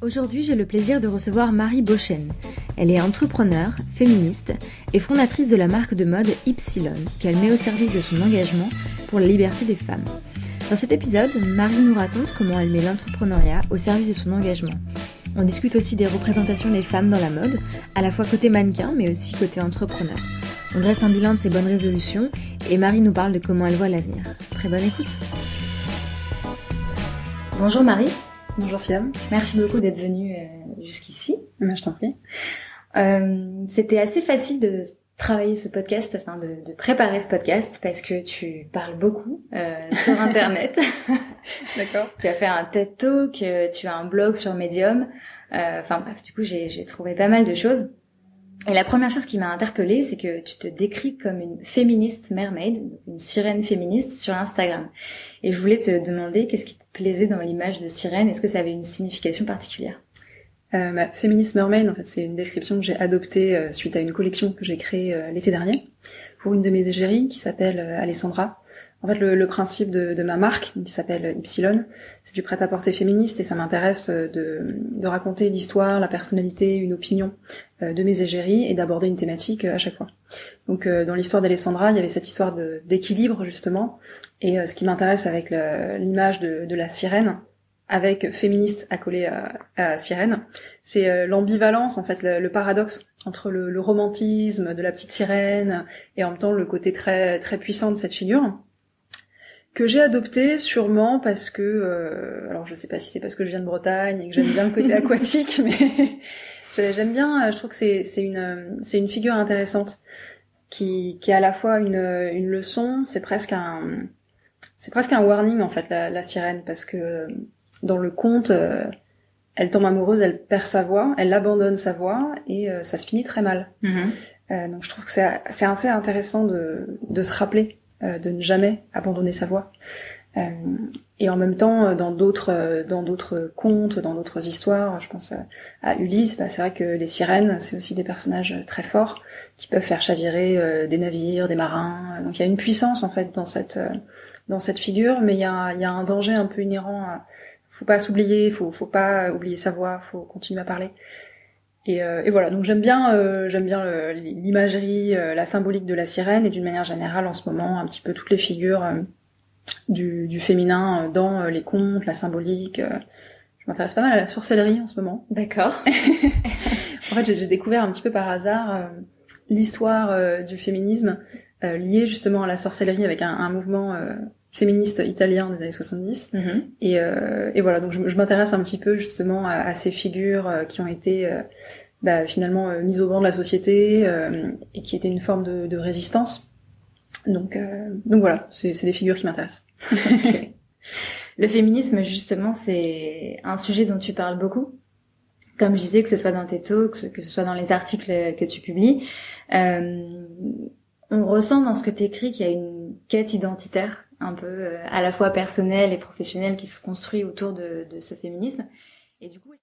Aujourd'hui, j'ai le plaisir de recevoir Marie Beauchesne. Elle est entrepreneur, féministe et fondatrice de la marque de mode Ypsilon, qu'elle met au service de son engagement pour la liberté des femmes. Dans cet épisode, Marie nous raconte comment elle met l'entrepreneuriat au service de son engagement. On discute aussi des représentations des femmes dans la mode, à la fois côté mannequin mais aussi côté entrepreneur. On dresse un bilan de ses bonnes résolutions et Marie nous parle de comment elle voit l'avenir. Très bonne écoute. Bonjour Marie. Bonjour Siam. Merci beaucoup d'être venue euh, jusqu'ici. Je t'en prie. Euh, C'était assez facile de travailler ce podcast, enfin de, de, préparer ce podcast parce que tu parles beaucoup euh, sur Internet. D'accord. tu as fait un TED Talk, euh, tu as un blog sur Medium. Euh, enfin bref, du coup j'ai trouvé pas mal de choses. Et la première chose qui m'a interpellée, c'est que tu te décris comme une féministe mermaid, une sirène féministe sur Instagram. Et je voulais te demander qu'est-ce qui te plaisait dans l'image de sirène? Est-ce que ça avait une signification particulière? Euh, bah, Féministe mermaid, en fait, c'est une description que j'ai adoptée euh, suite à une collection que j'ai créée euh, l'été dernier pour une de mes égéries qui s'appelle euh, Alessandra. En fait, le, le principe de, de, ma marque, qui s'appelle Ypsilon, c'est du prêt-à-porter féministe et ça m'intéresse de, de, raconter l'histoire, la personnalité, une opinion de mes égéries et d'aborder une thématique à chaque fois. Donc, dans l'histoire d'Alessandra, il y avait cette histoire d'équilibre justement. Et ce qui m'intéresse avec l'image de, de, la sirène, avec féministe accolé à, à sirène, c'est l'ambivalence en fait, le, le, paradoxe entre le, le, romantisme de la petite sirène et en même temps le côté très très puissant de cette figure que j'ai adopté sûrement parce que euh, alors je sais pas si c'est parce que je viens de Bretagne et que j'aime bien le côté aquatique mais j'aime bien je trouve que c'est c'est une c'est une figure intéressante qui qui est à la fois une une leçon c'est presque un c'est presque un warning en fait la, la sirène parce que dans le conte euh, elle tombe amoureuse elle perd sa voix elle abandonne sa voix et euh, ça se finit très mal mm-hmm. donc je trouve que c'est c'est assez intéressant de de se rappeler euh, de ne jamais abandonner sa voix. Euh, et en même temps, dans d'autres dans d'autres contes, dans d'autres histoires, je pense à Ulysse, bah, c'est vrai que les sirènes, c'est aussi des personnages très forts qui peuvent faire chavirer euh, des navires, des marins. Donc il y a une puissance en fait dans cette dans cette figure, mais il y a, y a un danger un peu inhérent. À, faut pas s'oublier, faut faut pas oublier sa voix, faut continuer à parler. Et, euh, et, voilà, donc j'aime bien, euh, j'aime bien l'imagerie, euh, la symbolique de la sirène et d'une manière générale en ce moment un petit peu toutes les figures euh, du, du, féminin dans les contes, la symbolique. je m'intéresse pas mal à la sorcellerie en ce moment. D'accord. en fait, j'ai découvert un petit peu par hasard l'histoire du féminisme liée justement à la sorcellerie avec un, un mouvement féministe italien des années 70. Mm-hmm. Et, euh, et, voilà, donc je, je m'intéresse un petit peu justement à, à ces figures euh, qui ont été euh, bah, finalement euh, mises au banc de la société euh, et qui étaient une forme de, de résistance. Donc, euh, donc voilà, c'est des figures qui m'intéressent. okay. Le féminisme, justement, c'est un sujet dont tu parles beaucoup. Comme je disais, que ce soit dans tes talks, que ce soit dans les articles que tu publies, on ressent dans ce que tu écris qu'il y a une quête identitaire un peu euh, à la fois personnel et professionnel qui se construit autour de, de ce féminisme. Et du coup,